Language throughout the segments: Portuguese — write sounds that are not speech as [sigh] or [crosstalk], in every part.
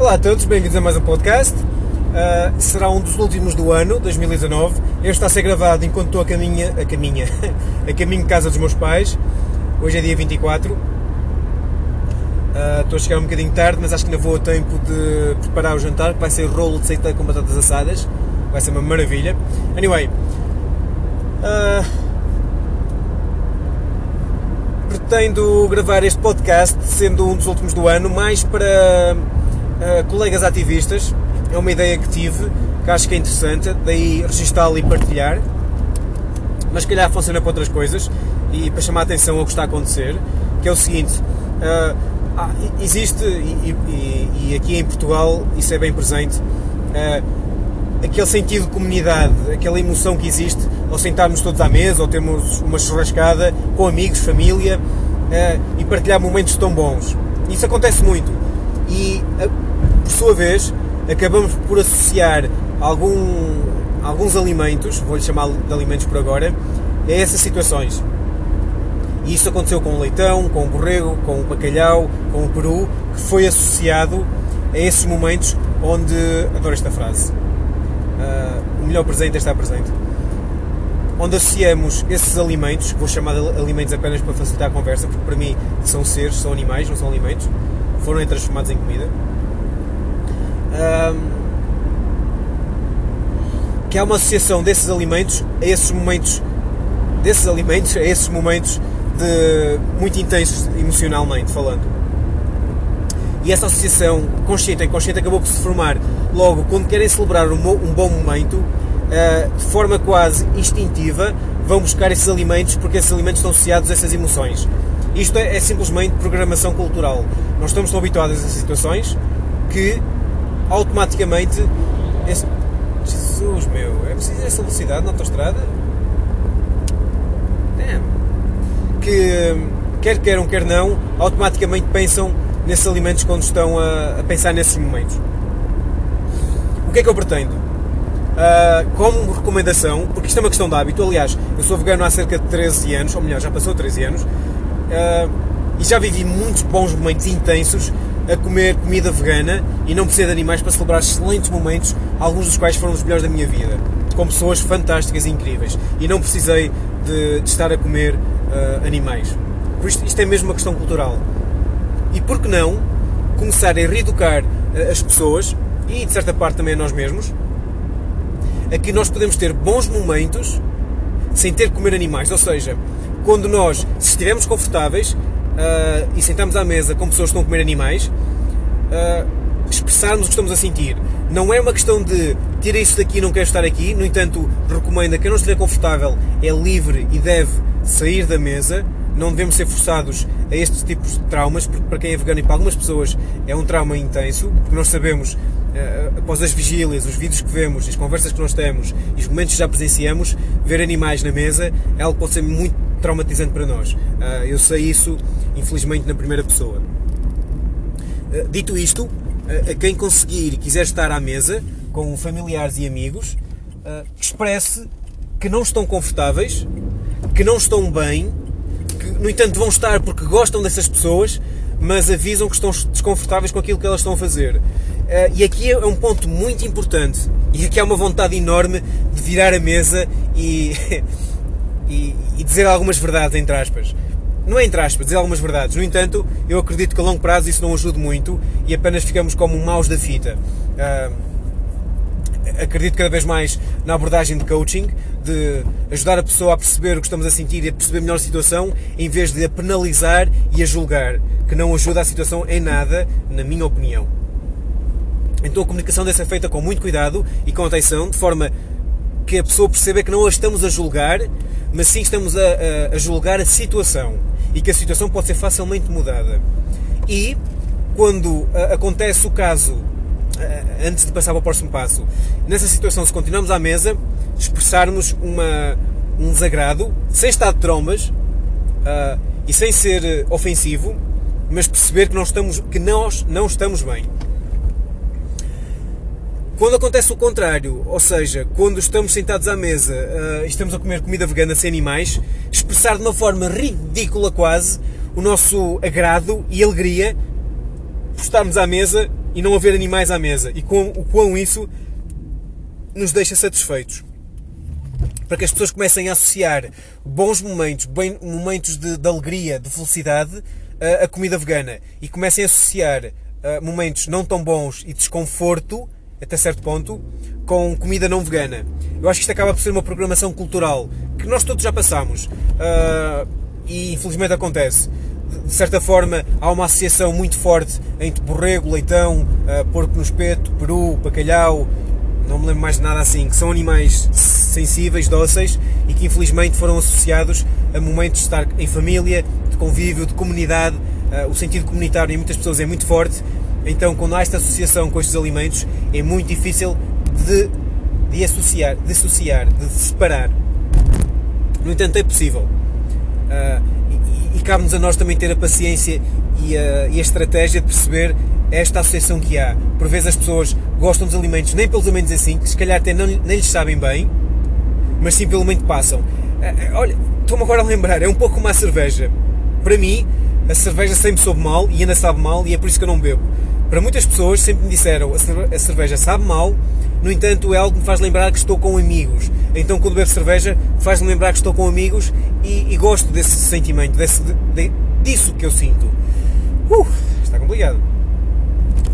Olá a todos, bem-vindos a mais um podcast. Uh, será um dos últimos do ano, 2019. Este está a ser gravado enquanto estou a caminho, a caminho, [laughs] a caminho de casa dos meus pais. Hoje é dia 24. Uh, estou a chegar um bocadinho tarde, mas acho que ainda vou a tempo de preparar o jantar, que vai ser rolo de seita com batatas assadas. Vai ser uma maravilha. Anyway, uh, pretendo gravar este podcast, sendo um dos últimos do ano, mais para uh, colegas ativistas. É uma ideia que tive, que acho que é interessante, daí registá-la e partilhar. Mas se calhar funciona para outras coisas e para chamar a atenção ao que está a acontecer, que é o seguinte, uh, existe, e, e, e, aqui em Portugal isso é bem presente, uh, aquele sentido de comunidade, aquela emoção que existe ao sentarmos todos à mesa, ou termos uma churrascada com amigos, família, uh, e partilhar momentos tão bons. Isso acontece muito. E por sua vez, acabamos por associar algum, alguns alimentos, vou-lhe chamar de alimentos por agora, a essas situações. E isso aconteceu com o leitão, com o borrego, com o bacalhau, com o peru, que foi associado a esses momentos onde. Adoro esta frase. Uh, o melhor presente é estar presente. Onde associamos esses alimentos, vou chamar de alimentos apenas para facilitar a conversa, porque para mim são seres, são animais, não são alimentos, foram transformados em comida que há uma associação desses alimentos a esses momentos desses alimentos a esses momentos de muito intensos emocionalmente falando. E essa associação consciente e inconsciente acabou por se formar logo quando querem celebrar um, bom momento uh, de forma quase instintiva vão buscar esses alimentos porque esses alimentos estão associados a essas emoções. Isto é, é simplesmente programação cultural. Nós estamos tão habituados a essas situações que automaticamente. Esse... Jesus, meu, é preciso essa velocidade na autostrada? Que, quer queiram, quer não, automaticamente pensam nesses alimentos quando estão a, a pensar nesses momentos. O que é que eu pretendo? Uh, como recomendação, porque isto é uma questão de hábito, aliás, eu sou vegano há cerca de 13 anos, ou melhor, já passou 13 anos, uh, e já vivi muitos bons momentos intensos a comer comida vegana e não precisa de animais para celebrar excelentes momentos, alguns dos quais foram os melhores da minha vida, com pessoas fantásticas e incríveis. E não precisei de, de estar a comer uh, animais. Por isto, isto é mesmo uma questão cultural. E por que não começar a reeducar uh, as pessoas, e de certa parte também a nós mesmos, a que nós podemos ter bons momentos sem ter que comer animais. Ou seja, quando nós, se estivermos confortáveis, uh, e sentamos à mesa com pessoas que estão a comer animais, uh, expressarmos o que estamos a sentir. Não é uma questão de tira isso daqui não quero estar aqui, no entanto, recomenda que quem não estiver confortável é livre e deve sair da mesa. Não devemos ser forçados a estes tipos de traumas, porque para quem é vegano e para algumas pessoas é um trauma intenso, porque nós sabemos, uh, após as vigílias, os vídeos que vemos, as conversas que nós temos e os momentos que já presenciamos, ver animais na mesa é algo que pode ser muito traumatizante para nós. Uh, eu sei isso, infelizmente, na primeira pessoa. Uh, dito isto, uh, a quem conseguir e quiser estar à mesa com familiares e amigos, expresse que não estão confortáveis, que não estão bem, que, no entanto, vão estar porque gostam dessas pessoas, mas avisam que estão desconfortáveis com aquilo que elas estão a fazer. e aqui é um ponto muito importante, e aqui há uma vontade enorme de virar a mesa e [laughs] e, e dizer algumas verdades, entre aspas. Não é entre aspas, dizer algumas verdades. No entanto, eu acredito que a longo prazo isso não ajude muito e apenas ficamos como maus da fita. Uh, acredito cada vez mais na abordagem de coaching, de ajudar a pessoa a perceber o que estamos a sentir e a perceber melhor a situação, em vez de a penalizar e a julgar, que não ajuda a situação em nada, na minha opinião. Então a comunicação deve ser feita com muito cuidado e com atenção, de forma que a pessoa perceba que não a estamos a julgar, mas sim estamos a, a, a julgar a situação e que a situação pode ser facilmente mudada. E quando a, acontece o caso, antes de passar para o próximo passo, nessa situação, se continuamos à mesa, expressarmos uma, um desagrado, sem estar de trombas uh, e sem ser ofensivo, mas perceber que, não estamos, que nós não estamos bem. Quando acontece o contrário, ou seja, quando estamos sentados à mesa uh, e estamos a comer comida vegana sem animais, expressar de uma forma ridícula quase o nosso agrado e alegria por estarmos à mesa e não haver animais à mesa e com, o quão isso nos deixa satisfeitos. Para que as pessoas comecem a associar bons momentos, bem, momentos de, de, alegria, de felicidade, a, a, comida vegana e comecem a associar uh, momentos não tão bons e desconforto, até certo ponto, com comida não vegana. Eu acho que isto acaba por ser uma programação cultural que nós todos já passamos uh, e infelizmente acontece de certa forma, há uma associação muito forte entre borrego, leitão, uh, porco no espeto, peru, bacalhau, não me lembro mais de nada assim, que são animais sensíveis, dóceis e que infelizmente foram associados a momentos de estar em família, de convívio, de comunidade. Uh, o sentido comunitário em muitas pessoas é muito forte, então quando há esta associação com estes alimentos é muito difícil de, de associar, de associar, de separar. No entanto, é possível. Uh, e cabe-nos a nós também ter a paciência e a, e a, estratégia de perceber esta associação que há. Por vezes as pessoas gostam dos alimentos nem pelos alimentos assim, que se calhar até não, nem lhes sabem bem, mas sim pelo que passam. Eh, eh, olha, estou-me agora a lembrar, é um pouco como a cerveja. Para mim, a cerveja sempre soube mal e ainda sabe mal e é por isso que eu não bebo. Para muitas pessoas sempre me disseram a cerveja sabe mal, no entanto é algo que me faz lembrar que estou com amigos. Então quando bebo cerveja faz-me lembrar que estou com amigos e, e gosto desse sentimento, desse, de, disso que eu sinto. Uh, está complicado.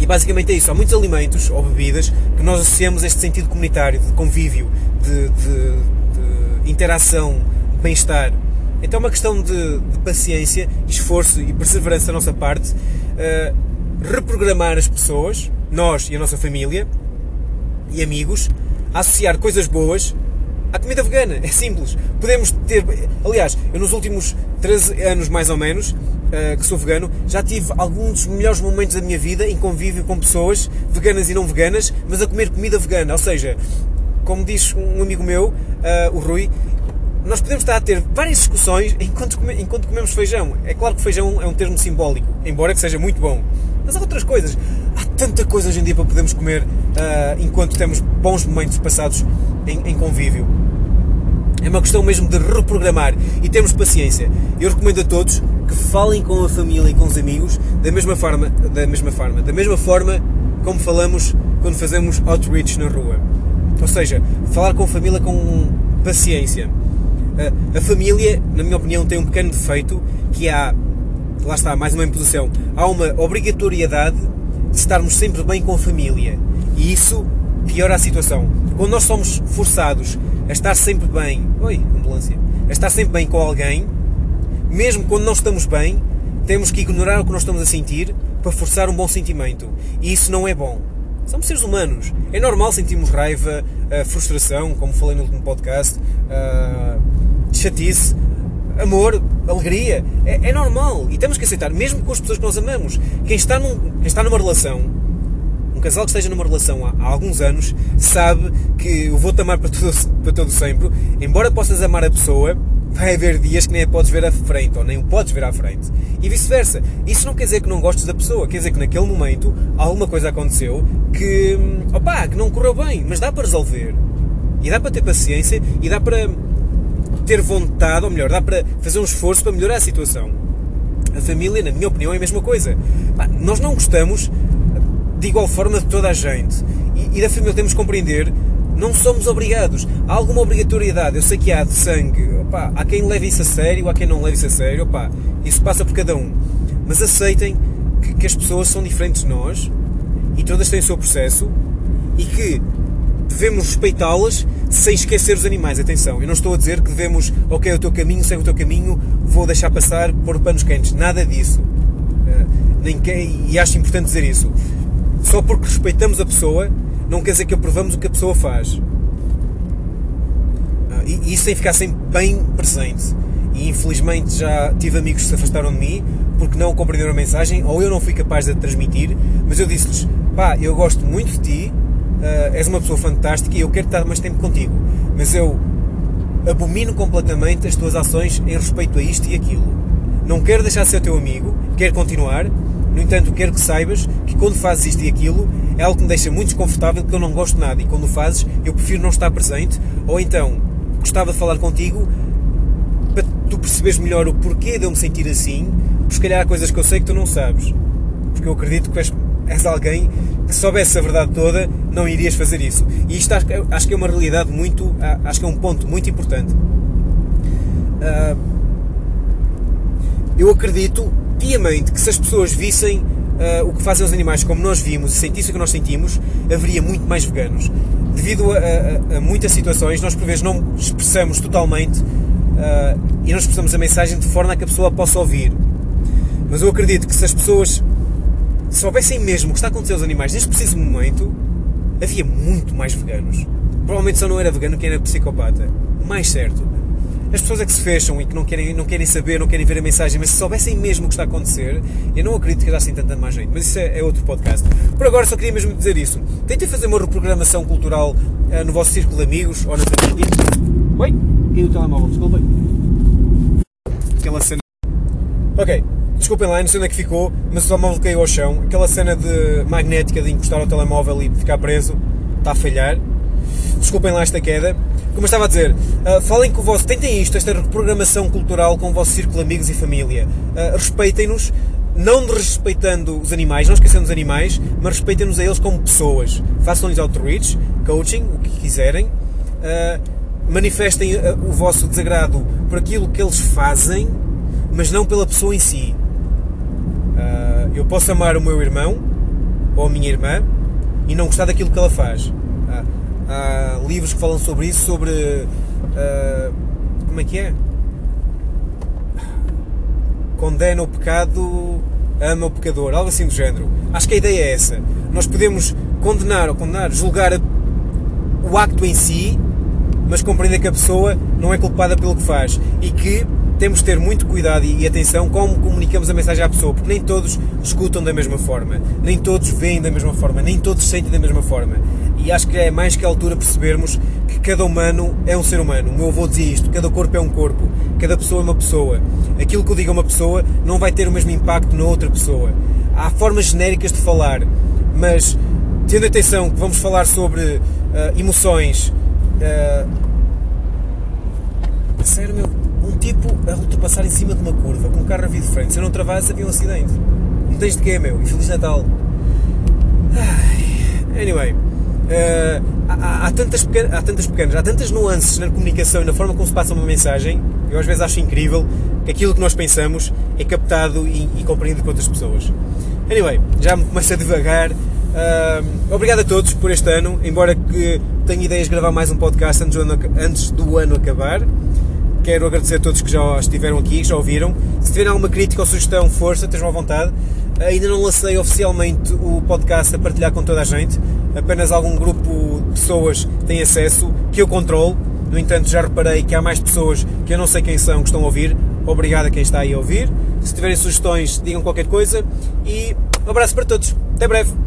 E basicamente é isso. Há muitos alimentos ou bebidas que nós associamos a este sentido comunitário, de convívio, de, de, de interação, de bem-estar. Então é uma questão de, de, paciência, esforço e perseverança da nossa parte. Uh, reprogramar as pessoas, nós e a nossa família e amigos, a associar coisas boas à comida vegana. É simples. Podemos ter. Aliás, eu nos últimos 13 anos mais ou menos, uh, que sou vegano, já tive alguns dos melhores momentos da minha vida em convívio com pessoas veganas e não veganas, mas a comer comida vegana. Ou seja, como diz um amigo meu, uh, o Rui, nós podemos estar a ter várias discussões enquanto, come, enquanto comemos feijão. É claro que feijão é um termo simbólico, embora que seja muito bom. Mas há outras coisas. Há tanta coisa hoje em dia para podermos comer uh, enquanto temos bons momentos passados em, em, convívio. É uma questão mesmo de reprogramar e termos paciência. Eu recomendo a todos que falem com a família e com os amigos da mesma forma, da mesma forma, da mesma forma como falamos quando fazemos outreach na rua. Ou seja, falar com a família com paciência. A, família, na minha opinião, tem um pequeno defeito que há lá está, mais uma imposição, há uma obrigatoriedade de estarmos sempre bem com a família. E isso piora a situação. Quando nós somos forçados a estar sempre bem, oi, ambulância, a estar sempre bem com alguém, mesmo quando não estamos bem, temos que ignorar o que nós estamos a sentir para forçar um bom sentimento. E isso não é bom. Somos seres humanos. É normal sentirmos raiva, eh, frustração, como falei no último podcast, uh, chatice, amor, alegria. É, é, normal. E temos que aceitar, mesmo com as pessoas que nós amamos. Quem está, num, quem está numa relação, um casal que esteja numa relação há, há alguns anos, sabe que eu vou-te amar para todo, para todo sempre. Embora possas amar a pessoa, vai haver dias que nem a podes ver à frente, ou nem o podes ver à frente. E vice-versa. Isso não quer dizer que não gostes da pessoa, quer dizer que naquele momento alguma coisa aconteceu que, opá, que não correu bem, mas dá para resolver. E dá para ter paciência e dá para ter vontade, ou melhor, dá para fazer um esforço para melhorar a situação. A família, na minha opinião, é a mesma coisa. nós não gostamos de igual forma de toda a gente. E, e da família temos que compreender, não somos obrigados. Há alguma obrigatoriedade. Eu sei que há de sangue. Opa, há quem leve isso a sério, há quem não leve isso a sério. Opa, isso passa por cada um. Mas aceitem que, que as pessoas são diferentes de nós e todas têm o seu processo e que devemos respeitá-las sem esquecer os animais. Atenção, eu não estou a dizer que devemos, ok, o teu caminho, segue o teu caminho, vou deixar passar por panos quentes. Nada disso. Uh, nem que, e acho importante dizer isso. Só porque respeitamos a pessoa, não quer dizer que aprovamos o que a pessoa faz. Uh, e isso tem que ficar sempre bem presente. E infelizmente já tive amigos que se afastaram de mim porque não compreenderam a mensagem ou eu não fui capaz de transmitir, mas eu disse-lhes: pá, eu gosto muito de ti, és uma pessoa fantástica e eu quero estar mais tempo contigo, mas eu abomino completamente as tuas ações em respeito a isto e aquilo. Não quero deixar de ser teu amigo, quero continuar, no entanto, quero que saibas que quando fazes isto e aquilo é algo que me deixa muito desconfortável, que eu não gosto nada. E quando fazes eu prefiro não estar presente, ou então gostava de falar contigo para tu perceberes melhor o porquê de eu me sentir assim, porque se calhar há coisas que eu sei que tu não sabes, porque eu acredito que és, és alguém que soubesse a verdade toda, não irias fazer isso. E isto acho, acho que é uma realidade muito, acho que é um ponto muito importante. Uh, eu acredito piamente que se as pessoas vissem uh, o que fazem os animais como nós vimos e sentissem o que nós sentimos, haveria muito mais veganos. Devido a, a, a muitas situações, nós por vezes não expressamos totalmente uh, e não expressamos a mensagem de forma a que a pessoa possa ouvir. Mas eu acredito que se as pessoas soubessem mesmo o que está a acontecer aos animais neste preciso momento, havia muito mais veganos. Provavelmente só não era vegano quem era psicopata. Mais certo. As pessoas é que se fecham e que não querem, não querem saber, não querem ver a mensagem, mas se soubessem mesmo o que está a acontecer, eu não acredito que dassem tanta má gente. Mas isso é, é, outro podcast. Por agora só queria mesmo dizer isso. Tentem fazer uma reprogramação cultural uh, no vosso círculo de amigos ou na família. Oi? E o telemóvel, desculpem. Aquela cena. Ok, desculpem lá, não sei onde é que ficou, mas o telemóvel caiu ao chão. Aquela cena de magnética de encostar ao telemóvel e ficar preso está a falhar. Desculpem lá esta queda. Como eu estava a dizer, uh, falem com o vosso. Tentem isto, esta reprogramação cultural com o vosso círculo de amigos e família. Uh, respeitem-nos, não respeitando os animais, não esquecendo os animais, mas respeitem-nos a eles como pessoas. Façam-lhes outreach, coaching, o que quiserem. Uh, manifestem o vosso desagrado por aquilo que eles fazem, mas não pela pessoa em si. Eu posso amar o meu irmão ou a minha irmã e não gostar daquilo que ela faz há livros que falam sobre isso, sobre. Uh, como é que é? Condena o pecado, ama o pecador, algo assim do género. Acho que a ideia é essa. Nós podemos condenar ou condenar, julgar o acto em si, mas compreender que a pessoa não é culpada pelo que faz e que temos de ter muito cuidado e atenção como comunicamos a mensagem à pessoa, porque nem todos escutam da mesma forma, nem todos veem da mesma forma, nem todos sentem da mesma forma. E acho que é mais que a altura percebermos que cada humano é um ser humano. O meu avô dizia isto: cada corpo é um corpo, cada pessoa é uma pessoa. Aquilo que eu digo a uma pessoa não vai ter o mesmo impacto na outra pessoa. Há formas genéricas de falar, mas tendo atenção que vamos falar sobre uh, emoções. Uh, sério, meu tipo a ultrapassar em cima de uma curva com um carro a vir de frente. Se eu não travasse, havia um acidente. Não tens de quê, meu? E Feliz Natal. Anyway, uh, há, há, tantas pequenas, há tantas pequenas, há tantas nuances na comunicação e na forma como se passa uma mensagem. Eu às vezes acho incrível que aquilo que nós pensamos é captado e, e compreendido por outras pessoas. Anyway, já me começo a devagar. Uh, obrigado a todos por este ano, embora que tenha ideias de gravar mais um podcast antes do ano, antes do ano acabar. Quero agradecer a todos que já estiveram aqui, que já ouviram. Se tiverem alguma crítica ou sugestão, força, estejam à vontade. Ainda não lancei oficialmente o podcast a partilhar com toda a gente. Apenas algum grupo de pessoas tem acesso, que eu controlo. No entanto, já reparei que há mais pessoas que eu não sei quem são que estão a ouvir. Obrigado a quem está aí a ouvir. Se tiverem sugestões, digam qualquer coisa. E um abraço para todos. Até breve.